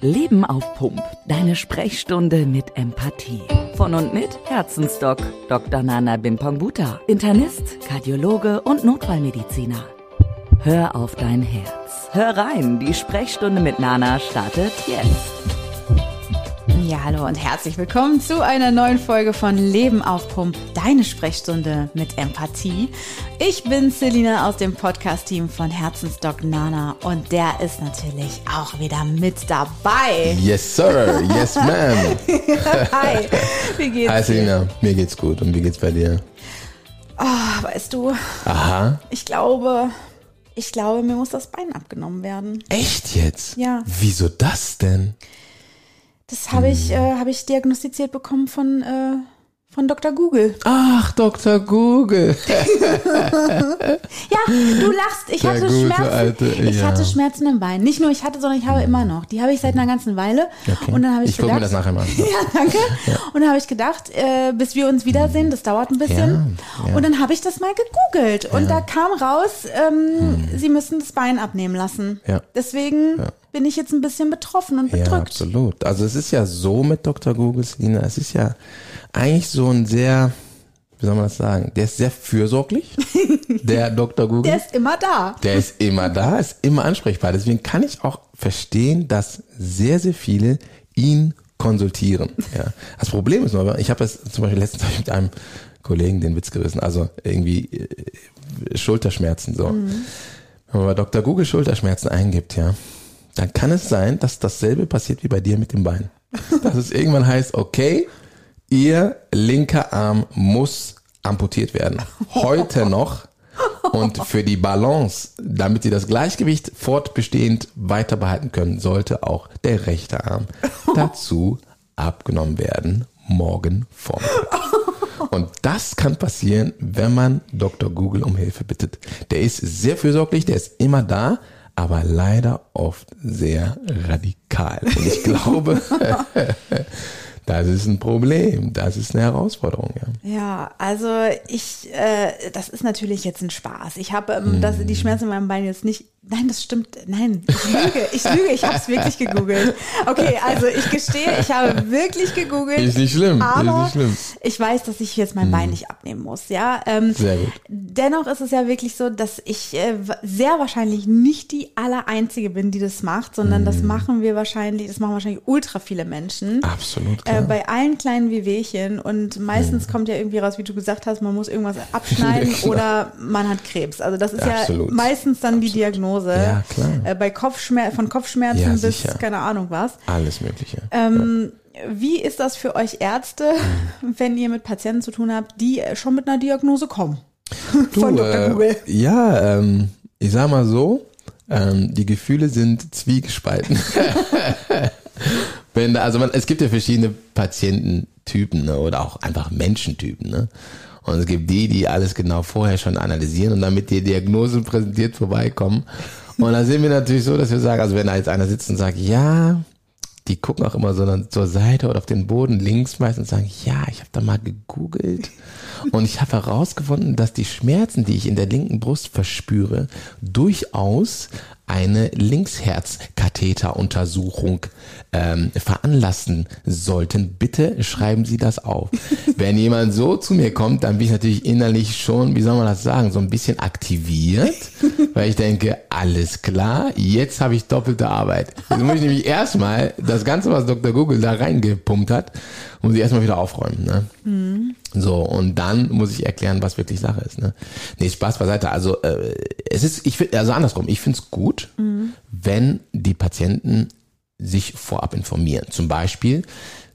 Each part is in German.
Leben auf Pump. Deine Sprechstunde mit Empathie. Von und mit Herzensdoc Dr. Nana Bimpongbuta. Internist, Kardiologe und Notfallmediziner. Hör auf dein Herz. Hör rein, die Sprechstunde mit Nana startet jetzt. Ja, hallo und herzlich willkommen zu einer neuen Folge von Leben auf Pump, deine Sprechstunde mit Empathie. Ich bin Selina aus dem Podcast-Team von Herzensdoc Nana und der ist natürlich auch wieder mit dabei. Yes, sir. Yes, ma'am. Hi, wie geht's Hi? Selina. Mir geht's gut. Und wie geht's bei dir? Oh, weißt du, Aha. ich glaube, ich glaube, mir muss das Bein abgenommen werden. Echt jetzt? Ja. Wieso das denn? Das habe ich, äh, habe ich diagnostiziert bekommen von, äh, von Dr. Google. Ach, Dr. Google. Ja, du lachst. Ich Der hatte Schmerzen. alte, ich ja. hatte Schmerzen im Bein. Nicht nur ich hatte, sondern ich habe immer noch. Die habe ich seit einer ganzen Weile. Okay. Und dann habe ich, ich gedacht, mir das nachher mal. Ja, danke. Und dann habe ich gedacht, äh, bis wir uns wiedersehen, das dauert ein bisschen. Ja, ja. Und dann habe ich das mal gegoogelt. Und da kam raus, ähm, sie müssen das Bein abnehmen lassen. Ja. Deswegen bin ich jetzt ein bisschen betroffen und Ja, bedrückt. absolut. Also es ist ja so mit Dr. Google, Selina, es ist ja eigentlich so ein sehr, wie soll man das sagen, der ist sehr fürsorglich, der Dr. Google. Der ist immer da. Der ist immer da, ist immer ansprechbar. Deswegen kann ich auch verstehen, dass sehr, sehr viele ihn konsultieren. Ja. Das Problem ist nur, ich habe das zum Beispiel letztens mit einem Kollegen den Witz gerissen, also irgendwie äh, Schulterschmerzen so. Wenn man bei Dr. Google Schulterschmerzen eingibt, ja, dann kann es sein, dass dasselbe passiert wie bei dir mit dem Bein. Dass es irgendwann heißt, okay, ihr linker Arm muss amputiert werden. Heute noch. Und für die Balance, damit sie das Gleichgewicht fortbestehend weiter behalten können, sollte auch der rechte Arm dazu abgenommen werden, morgen Vormittag. Und das kann passieren, wenn man Dr. Google um Hilfe bittet. Der ist sehr fürsorglich, der ist immer da, aber leider oft sehr radikal. Und ich glaube, das ist ein Problem, das ist eine Herausforderung. Ja. Ja, also ich, äh, das ist natürlich jetzt ein Spaß. Ich habe ähm, das, Mhm. die Schmerzen in meinem Bein jetzt nicht. Nein, das stimmt. Nein, ich lüge. Ich lüge. Ich habe es wirklich gegoogelt. Okay, also ich gestehe, ich habe wirklich gegoogelt. Ist nicht schlimm, ist Aber nicht schlimm. Mhm. ich weiß, dass ich jetzt mein Bein nicht abnehmen muss. Ja, ähm, Sehr gut. Dennoch ist es ja wirklich so, dass ich äh, sehr wahrscheinlich nicht die aller einzige bin, die das macht, sondern Mhm. das machen wir wahrscheinlich, das machen wahrscheinlich ultra viele Menschen. Absolut Äh, bei allen kleinen Wehwehchen und meistens Mhm. kommt ja irgendwie raus, wie du gesagt hast, man muss irgendwas abschneiden Ja, oder man hat Krebs. Also das ist Absolut. ja meistens dann die Diagnose. Ja, klar. Äh, bei Kopfschmer von Kopfschmerzen Ja, bis keine Ahnung was. Alles Mögliche. Ähm, Wie ist das für euch Ärzte, Mhm. wenn ihr mit Patienten zu tun habt, die äh, schon mit einer Diagnose kommen? Du, von Dr. äh, Google. Ja, ähm, ich sag mal so, ähm, die Gefühle sind zwiegespalten. Wenn, also man, es gibt ja verschiedene Patiententypen ne, oder auch einfach Menschentypen. Ne? Und es gibt die, die alles genau vorher schon analysieren und dann mit der Diagnose präsentiert vorbeikommen. Und da sind wir natürlich so, dass wir sagen, also wenn da jetzt einer sitzt und sagt, ja, die gucken auch immer so dann zur Seite oder auf den Boden links meistens und sagen, ja, ich habe da mal gegoogelt und ich habe herausgefunden, dass die Schmerzen, die ich in der linken Brust verspüre, durchaus eine Linksherzkatheteruntersuchung ähm, veranlassen sollten. Bitte schreiben Sie das auf. Wenn jemand so zu mir kommt, dann bin ich natürlich innerlich schon, wie soll man das sagen, so ein bisschen aktiviert, weil ich denke, alles klar, jetzt habe ich doppelte Arbeit. Jetzt muss ich nämlich erstmal das Ganze, was Dr. Google da reingepumpt hat, muss ich erstmal wieder aufräumen. Ne? So, und dann muss ich erklären, was wirklich Sache ist. Ne? Nee, Spaß beiseite. Also äh, es ist, ich finde, also andersrum, ich finde es gut, wenn die Patienten sich vorab informieren. Zum Beispiel,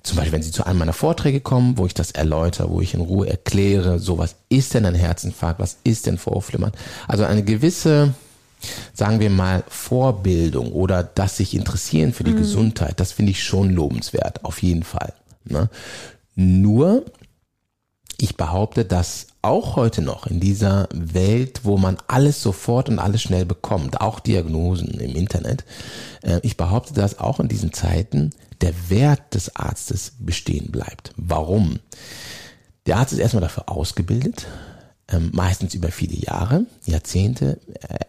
zum Beispiel, wenn sie zu einem meiner Vorträge kommen, wo ich das erläutere, wo ich in Ruhe erkläre, so was ist denn ein Herzinfarkt, was ist denn Vorhofflimmern. Also eine gewisse, sagen wir mal, Vorbildung oder das sich interessieren für die Gesundheit, das finde ich schon lobenswert, auf jeden Fall. Ne? Nur, ich behaupte, dass auch heute noch in dieser Welt, wo man alles sofort und alles schnell bekommt, auch Diagnosen im Internet, äh, ich behaupte, dass auch in diesen Zeiten der Wert des Arztes bestehen bleibt. Warum? Der Arzt ist erstmal dafür ausgebildet, ähm, meistens über viele Jahre, Jahrzehnte.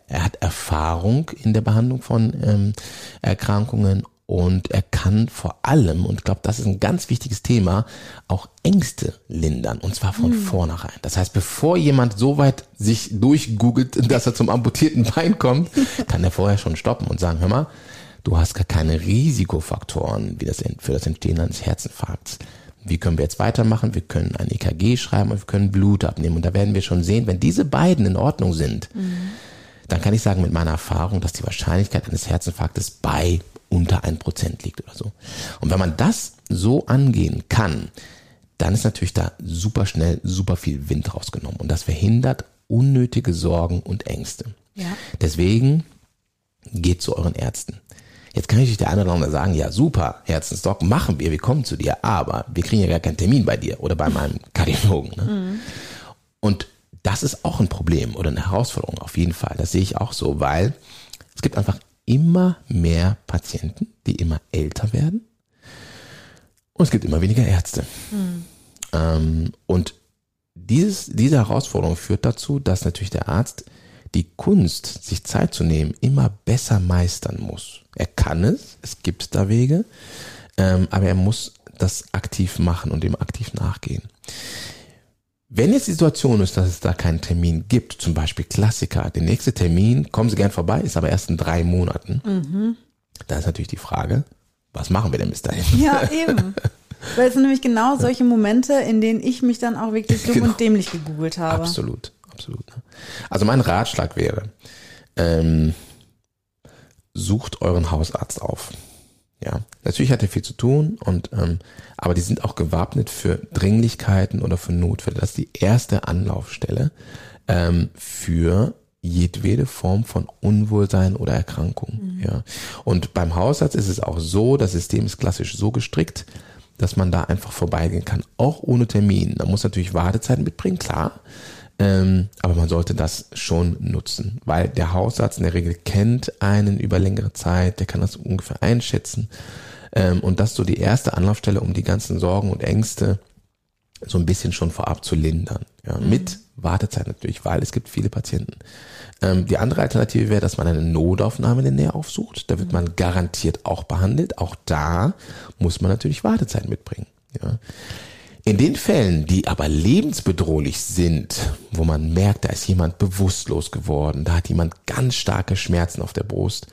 Er, hat Erfahrung in der Behandlung von ähm, Erkrankungen und er kann vor allem, und ich glaube, das ist ein ganz wichtiges Thema, auch Ängste lindern. Und zwar von mhm. vornherein. Das heißt, bevor jemand so weit sich durchgoogelt, dass er zum amputierten Bein kommt, kann er vorher schon stoppen und sagen, hör mal, du hast gar keine Risikofaktoren wie das für das Entstehen eines Herzinfarkts. Wie können wir jetzt weitermachen? Wir können ein EKG schreiben und wir können Blut abnehmen. Und da werden wir schon sehen, wenn diese beiden in Ordnung sind, mhm. dann kann ich sagen mit meiner Erfahrung, dass die Wahrscheinlichkeit eines Herzinfarktes bei unter ein Prozent liegt oder so. Und wenn man das so angehen kann, dann ist natürlich da super schnell super viel Wind rausgenommen und das verhindert unnötige Sorgen und Ängste. Ja. Deswegen geht zu euren Ärzten. Jetzt kann ich der eine oder andere sagen, ja super, Herzensdoc, machen wir, wir kommen zu dir, aber wir kriegen ja gar keinen Termin bei dir oder bei meinem Kardiologen. Ne? Mhm. Und das ist auch ein Problem oder eine Herausforderung auf jeden Fall. Das sehe ich auch so, weil es gibt einfach immer mehr Patienten, die immer älter werden. Und es gibt immer weniger Ärzte. Mhm. Ähm, und dieses, diese Herausforderung führt dazu, dass natürlich der Arzt die Kunst, sich Zeit zu nehmen, immer besser meistern muss. Er kann es, es gibt da Wege, ähm, aber er muss das aktiv machen und dem aktiv nachgehen. Wenn jetzt die Situation ist, dass es da keinen Termin gibt, zum Beispiel Klassiker, der nächste Termin, kommen Sie gern vorbei, ist aber erst in drei Monaten. Mhm. Da ist natürlich die Frage, was machen wir denn bis dahin? Ja, eben. Weil es sind nämlich genau solche Momente, in denen ich mich dann auch wirklich dumm genau. und dämlich gegoogelt habe. Absolut, absolut. Ne? Also mein Ratschlag wäre, ähm, sucht euren Hausarzt auf. Ja, natürlich hat er viel zu tun und ähm, aber die sind auch gewappnet für Dringlichkeiten oder für Notfälle. Das ist die erste Anlaufstelle ähm, für jedwede Form von Unwohlsein oder Erkrankung. Mhm. Ja. Und beim Hausarzt ist es auch so, das System ist klassisch so gestrickt, dass man da einfach vorbeigehen kann, auch ohne Termin. Man muss natürlich Wartezeiten mitbringen, klar. Ähm, aber man sollte das schon nutzen, weil der Hausarzt in der Regel kennt einen über längere Zeit, der kann das ungefähr einschätzen. Ähm, und das ist so die erste Anlaufstelle, um die ganzen Sorgen und Ängste so ein bisschen schon vorab zu lindern. Ja, mhm. Mit Wartezeit natürlich, weil es gibt viele Patienten. Ähm, die andere Alternative wäre, dass man eine Notaufnahme in der Nähe aufsucht. Da wird mhm. man garantiert auch behandelt. Auch da muss man natürlich Wartezeit mitbringen. Ja. In den Fällen, die aber lebensbedrohlich sind, wo man merkt, da ist jemand bewusstlos geworden, da hat jemand ganz starke Schmerzen auf der Brust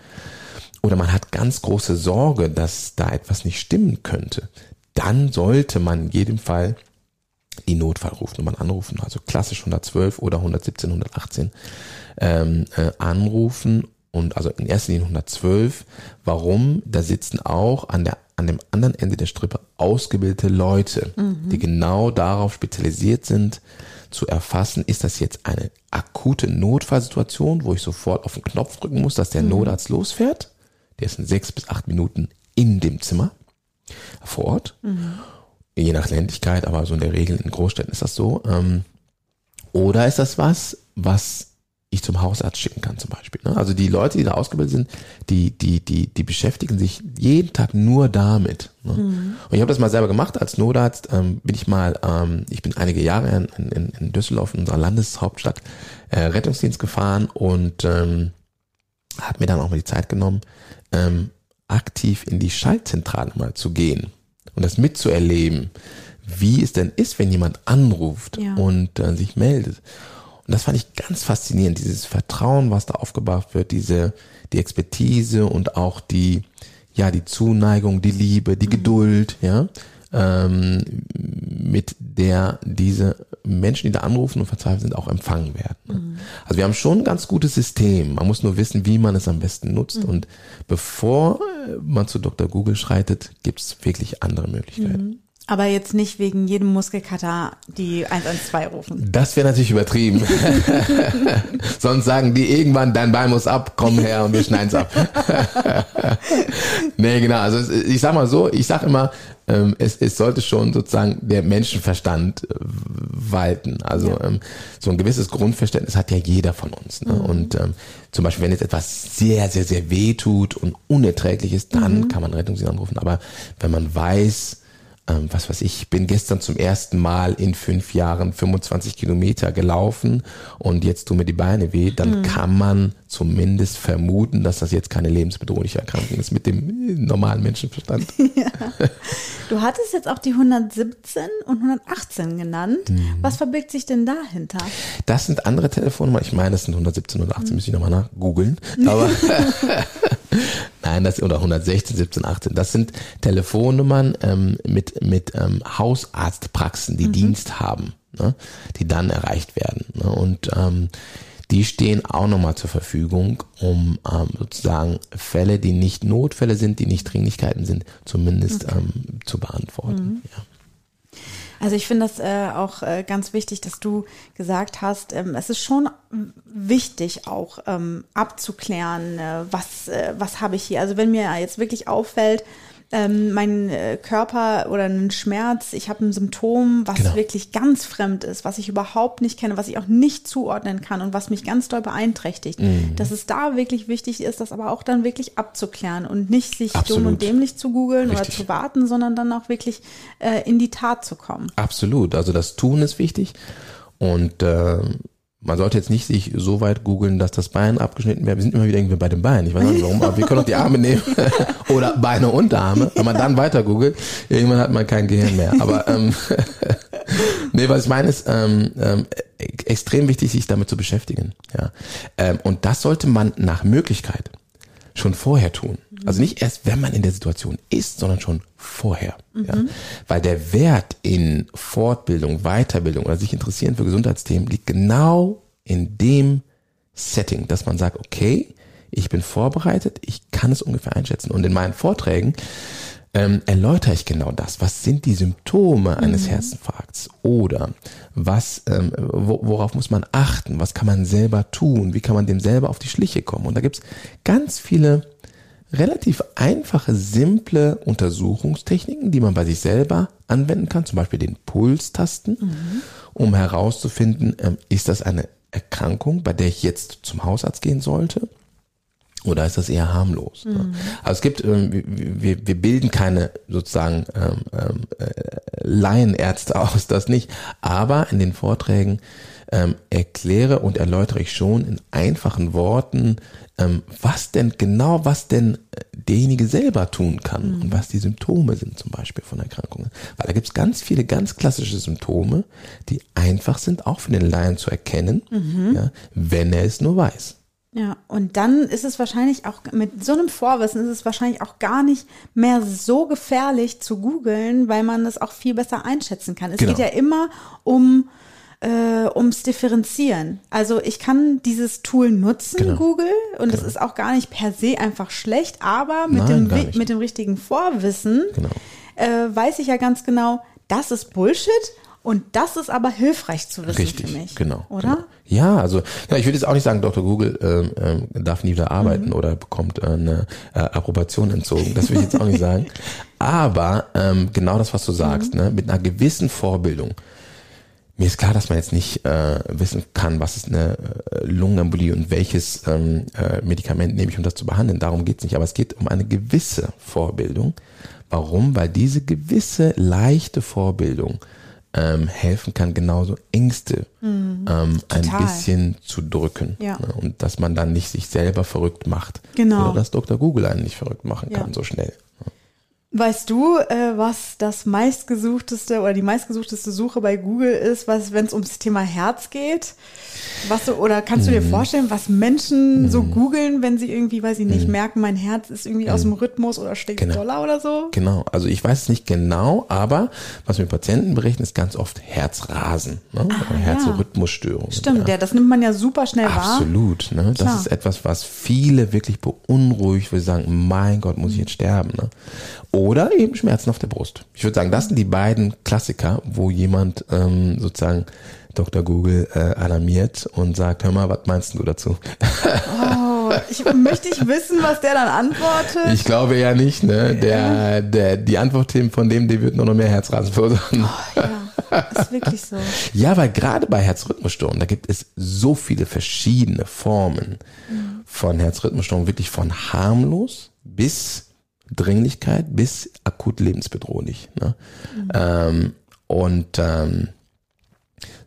oder man hat ganz große Sorge, dass da etwas nicht stimmen könnte, dann sollte man in jedem Fall die Notfallrufnummern anrufen, also klassisch 112 oder 117, 118 ähm, äh, anrufen und also in erster Linie 112. Warum? Da sitzen auch an der an dem anderen Ende der Strippe ausgebildete Leute, mhm. die genau darauf spezialisiert sind, zu erfassen, ist das jetzt eine akute Notfallsituation, wo ich sofort auf den Knopf drücken muss, dass der mhm. Notarzt losfährt. Der ist in sechs bis acht Minuten in dem Zimmer vor Ort. Mhm. Je nach Ländlichkeit, aber so in der Regel in Großstädten ist das so. Ähm, oder ist das was, was ich zum Hausarzt schicken kann zum Beispiel. Ne? Also die Leute, die da ausgebildet sind, die, die, die, die beschäftigen sich jeden Tag nur damit. Ne? Mhm. Und ich habe das mal selber gemacht als Notarzt. Ähm, bin ich mal, ähm, ich bin einige Jahre in, in, in Düsseldorf, in unserer Landeshauptstadt, äh, Rettungsdienst gefahren und ähm, hat mir dann auch mal die Zeit genommen, ähm, aktiv in die Schaltzentrale mal zu gehen und das mitzuerleben, wie es denn ist, wenn jemand anruft ja. und äh, sich meldet. Und das fand ich ganz faszinierend, dieses Vertrauen, was da aufgebaut wird, diese, die Expertise und auch die, ja, die Zuneigung, die Liebe, die mhm. Geduld, ja, ähm, mit der diese Menschen, die da anrufen und verzweifelt sind, auch empfangen werden. Mhm. Also wir haben schon ein ganz gutes System. Man muss nur wissen, wie man es am besten nutzt. Mhm. Und bevor man zu Dr. Google schreitet, gibt es wirklich andere Möglichkeiten. Aber jetzt nicht wegen jedem Muskelkater die 112 rufen. Das wäre natürlich übertrieben. Sonst sagen die irgendwann, dein Bein muss ab, komm her und wir schneiden es ab. nee, genau. Also ich sag mal so, ich sag immer, ähm, es, es sollte schon sozusagen der Menschenverstand äh, walten. Also ja. ähm, so ein gewisses Grundverständnis hat ja jeder von uns. Ne? Mhm. Und ähm, zum Beispiel, wenn jetzt etwas sehr, sehr, sehr weh tut und unerträglich ist, dann mhm. kann man Rettungsdienst anrufen. Aber wenn man weiß, ähm, was weiß ich, bin gestern zum ersten Mal in fünf Jahren 25 Kilometer gelaufen und jetzt tun mir die Beine weh, dann mhm. kann man zumindest vermuten, dass das jetzt keine lebensbedrohliche Erkrankung ist mit dem normalen Menschenverstand. Ja. Du hattest jetzt auch die 117 und 118 genannt. Mhm. Was verbirgt sich denn dahinter? Das sind andere Telefonnummern. Ich meine, das sind 117 und 18, mhm. müsste ich nochmal nach googeln. Aber Nein, das oder 116, 17, 18. Das sind Telefonnummern ähm, mit mit ähm, Hausarztpraxen, die mhm. Dienst haben, ne, die dann erreicht werden. Ne, und ähm, die stehen auch nochmal zur Verfügung, um ähm, sozusagen Fälle, die nicht Notfälle sind, die nicht Dringlichkeiten sind, zumindest okay. ähm, zu beantworten. Mhm. Ja. Also ich finde das äh, auch äh, ganz wichtig, dass du gesagt hast, ähm, es ist schon wichtig auch ähm, abzuklären, äh, was, äh, was habe ich hier. Also wenn mir jetzt wirklich auffällt, ähm, mein äh, Körper oder einen Schmerz, ich habe ein Symptom, was genau. wirklich ganz fremd ist, was ich überhaupt nicht kenne, was ich auch nicht zuordnen kann und was mich ganz doll beeinträchtigt, mhm. dass es da wirklich wichtig ist, das aber auch dann wirklich abzuklären und nicht sich Absolut. dumm und dämlich zu googeln oder zu warten, sondern dann auch wirklich äh, in die Tat zu kommen. Absolut, also das Tun ist wichtig und äh, man sollte jetzt nicht sich so weit googeln, dass das Bein abgeschnitten wird. Wir sind immer wieder irgendwie bei dem Bein. Ich weiß nicht warum, aber wir können auch die Arme nehmen oder Beine und Arme. Wenn man dann weiter googelt, irgendwann hat man kein Gehirn mehr. Aber ähm, nee, was ich meine ist ähm, ähm, extrem wichtig, sich damit zu beschäftigen. Ja, ähm, und das sollte man nach Möglichkeit schon vorher tun. Also nicht erst, wenn man in der Situation ist, sondern schon vorher. Mhm. Ja? Weil der Wert in Fortbildung, Weiterbildung oder sich interessieren für Gesundheitsthemen liegt genau in dem Setting, dass man sagt, okay, ich bin vorbereitet, ich kann es ungefähr einschätzen. Und in meinen Vorträgen ähm, erläutere ich genau das. Was sind die Symptome eines mhm. Herzinfarkts? Oder was, ähm, worauf muss man achten? Was kann man selber tun? Wie kann man dem selber auf die Schliche kommen? Und da gibt's ganz viele relativ einfache, simple Untersuchungstechniken, die man bei sich selber anwenden kann, zum Beispiel den Pulstasten, mhm. um herauszufinden, ähm, ist das eine Erkrankung, bei der ich jetzt zum Hausarzt gehen sollte? Oder ist das eher harmlos? Mhm. Also es gibt, ähm, wir, wir bilden keine sozusagen ähm, ähm, äh, Laienärzte aus, das nicht. Aber in den Vorträgen ähm, erkläre und erläutere ich schon in einfachen Worten, ähm, was denn genau, was denn äh, derjenige selber tun kann mhm. und was die Symptome sind zum Beispiel von Erkrankungen. Weil da gibt es ganz viele ganz klassische Symptome, die einfach sind, auch für den Laien zu erkennen, mhm. ja, wenn er es nur weiß. Ja, und dann ist es wahrscheinlich auch mit so einem Vorwissen ist es wahrscheinlich auch gar nicht mehr so gefährlich zu googeln, weil man das auch viel besser einschätzen kann. Es genau. geht ja immer um äh, ums Differenzieren. Also ich kann dieses Tool nutzen, genau. Google, und es genau. ist auch gar nicht per se einfach schlecht, aber mit, Nein, dem, mit dem richtigen Vorwissen genau. äh, weiß ich ja ganz genau, das ist Bullshit und das ist aber hilfreich zu wissen Richtig, für mich. Genau. Oder? Genau. Ja, also ja, ich würde jetzt auch nicht sagen, Dr. Google ähm, ähm, darf nie wieder arbeiten mhm. oder bekommt äh, eine äh, Approbation entzogen. Das würde ich jetzt auch nicht sagen. Aber ähm, genau das, was du sagst, mhm. ne, mit einer gewissen Vorbildung. Mir ist klar, dass man jetzt nicht äh, wissen kann, was ist eine äh, Lungenembolie und welches ähm, äh, Medikament nehme ich, um das zu behandeln. Darum geht's nicht. Aber es geht um eine gewisse Vorbildung. Warum? Weil diese gewisse leichte Vorbildung ähm, helfen kann, genauso Ängste mhm, ähm, ein bisschen zu drücken. Ja. Ne? Und dass man dann nicht sich selber verrückt macht. Genau. Oder dass Dr. Google einen nicht verrückt machen kann ja. so schnell. Weißt du, äh, was das meistgesuchteste oder die meistgesuchteste Suche bei Google ist, was, wenn es ums Thema Herz geht? Was so, oder kannst du dir mhm. vorstellen, was Menschen so mhm. googeln, wenn sie irgendwie, weiß ich nicht, mhm. merken, mein Herz ist irgendwie aus dem Rhythmus oder steht genau. Dollar oder so? Genau, also ich weiß es nicht genau, aber was mir Patienten berichten, ist ganz oft Herzrasen, ne? Ah, Herzrhythmusstörungen. Stimmt, ja. das nimmt man ja super schnell Absolut, wahr. Absolut, ne? Das ist etwas, was viele wirklich beunruhigt, wo sie sagen, mein Gott, muss ich jetzt sterben, ne? Oder eben Schmerzen auf der Brust. Ich würde sagen, das sind die beiden Klassiker, wo jemand ähm, sozusagen Dr. Google äh, alarmiert und sagt, hör mal, was meinst du dazu? Oh, ich möchte ich wissen, was der dann antwortet. Ich glaube ja nicht, ne? Der, der, die Antwort von dem, die wird nur noch mehr Herzrasen verursachen. Oh, ja. Ist wirklich so. Ja, weil gerade bei Herzrhythmusstörungen, da gibt es so viele verschiedene Formen mhm. von Herzrhythmusstörungen, wirklich von harmlos bis Dringlichkeit bis akut lebensbedrohlich. Ne? Mhm. Ähm, und ähm,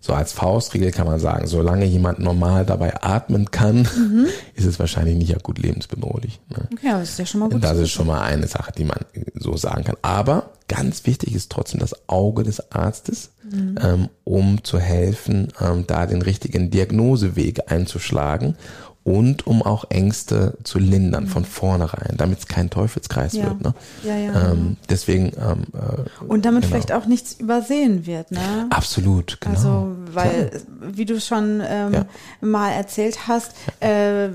so als Faustregel kann man sagen, solange jemand normal dabei atmen kann, mhm. ist es wahrscheinlich nicht akut lebensbedrohlich. Ne? Okay, aber das ist ja schon mal gut. Das ist schon mal eine Sache, die man so sagen kann. Aber ganz wichtig ist trotzdem das Auge des Arztes, mhm. ähm, um zu helfen, ähm, da den richtigen Diagnoseweg einzuschlagen und um auch Ängste zu lindern von vornherein, damit es kein Teufelskreis ja. wird. Ne? Ja, ja, ähm, deswegen ähm, äh, und damit genau. vielleicht auch nichts übersehen wird. Ne? Absolut, genau. Also weil, Klar. wie du schon ähm, ja. mal erzählt hast. Äh,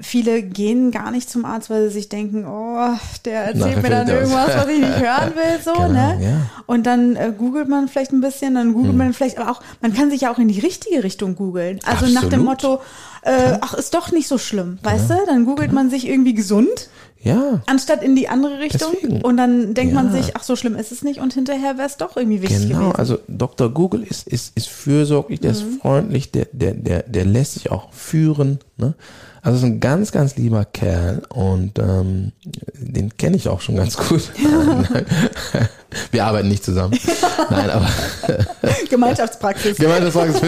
viele gehen gar nicht zum Arzt, weil sie sich denken, oh, der erzählt mir dann irgendwas, was ich nicht hören will, so, genau, ne? Ja. Und dann äh, googelt man vielleicht ein bisschen, dann googelt hm. man vielleicht, aber auch, man kann sich ja auch in die richtige Richtung googeln. Also Absolut. nach dem Motto, äh, ach, ist doch nicht so schlimm, genau. weißt du? Dann googelt genau. man sich irgendwie gesund. Ja. Anstatt in die andere Richtung. Deswegen. Und dann denkt ja. man sich, ach, so schlimm ist es nicht. Und hinterher wäre es doch irgendwie wichtig genau. gewesen. Also Dr. Google ist, ist, ist fürsorglich, der mhm. ist freundlich, der, der, der, der lässt sich auch führen. Ne? Also ist ein ganz, ganz lieber Kerl und ähm, den kenne ich auch schon ganz gut. Wir arbeiten nicht zusammen. Nein, aber Gemeinschaftspraxis. Gemeinschaftspraxis,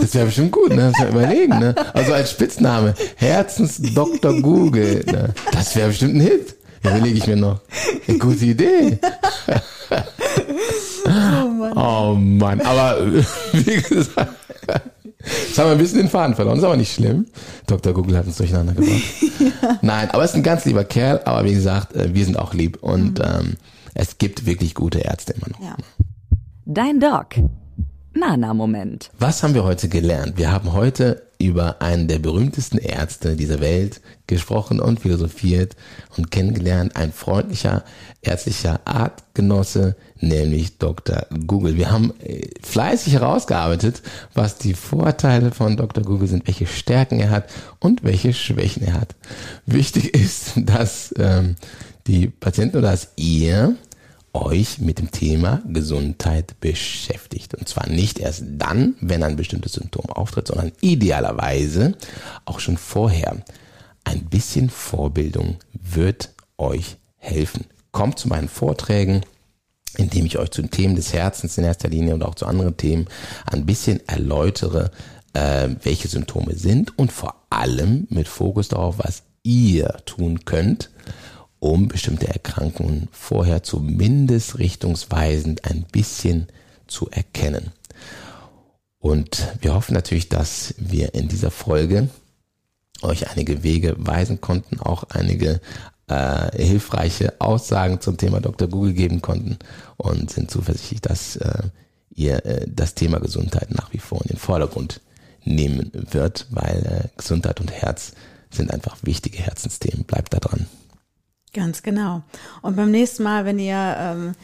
das wäre bestimmt gut, ne? Das wäre überlegen, ne? Also als Spitzname. Herzens Dr. Google. Ne? Das wäre bestimmt ein Hit. Ja, überlege ich mir noch. Eine gute Idee. Oh Mann. Oh Mann. Aber wie gesagt. Jetzt haben wir ein bisschen den Faden verloren, ist aber nicht schlimm. Dr. Google hat uns durcheinander gebracht. ja. Nein, aber er ist ein ganz lieber Kerl, aber wie gesagt, äh, wir sind auch lieb und mhm. ähm, es gibt wirklich gute Ärzte immer noch. Ja. Dein Doc. Nana-Moment. Was haben wir heute gelernt? Wir haben heute über einen der berühmtesten Ärzte dieser Welt gesprochen und philosophiert und kennengelernt. Ein freundlicher, ärztlicher Artgenosse, nämlich Dr. Google. Wir haben äh, fleißig herausgearbeitet, was die Vorteile von Dr. Google sind, welche Stärken er hat und welche Schwächen er hat. Wichtig ist, dass ähm, die Patienten oder dass ihr euch mit dem Thema Gesundheit beschäftigt. Und zwar nicht erst dann, wenn ein bestimmtes Symptom auftritt, sondern idealerweise auch schon vorher. Ein bisschen Vorbildung wird euch helfen. Kommt zu meinen Vorträgen, indem ich euch zu den Themen des Herzens in erster Linie und auch zu anderen Themen ein bisschen erläutere, äh, welche Symptome sind und vor allem mit Fokus darauf, was ihr tun könnt, um bestimmte Erkrankungen vorher zumindest richtungsweisend ein bisschen zu erkennen. Und wir hoffen natürlich, dass wir in dieser Folge euch einige Wege weisen konnten, auch einige äh, hilfreiche Aussagen zum Thema Dr. Google geben konnten und sind zuversichtlich, dass äh, ihr äh, das Thema Gesundheit nach wie vor in den Vordergrund nehmen wird, weil äh, Gesundheit und Herz sind einfach wichtige Herzensthemen. Bleibt da dran. Ganz genau. Und beim nächsten Mal, wenn ihr ähm,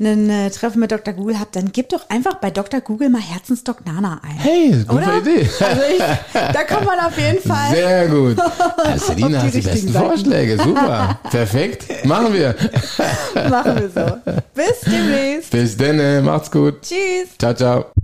ein äh, Treffen mit Dr. Google habt, dann gebt doch einfach bei Dr. Google mal Herzensdoc Nana ein. Hey, gute Oder? Idee. Also ich, da kommt man auf jeden Fall. Sehr gut. Selina hat die besten Seiten. Vorschläge. Super. Perfekt. Machen wir. Machen wir so. Bis demnächst. Bis dann. Macht's gut. Tschüss. Ciao, ciao.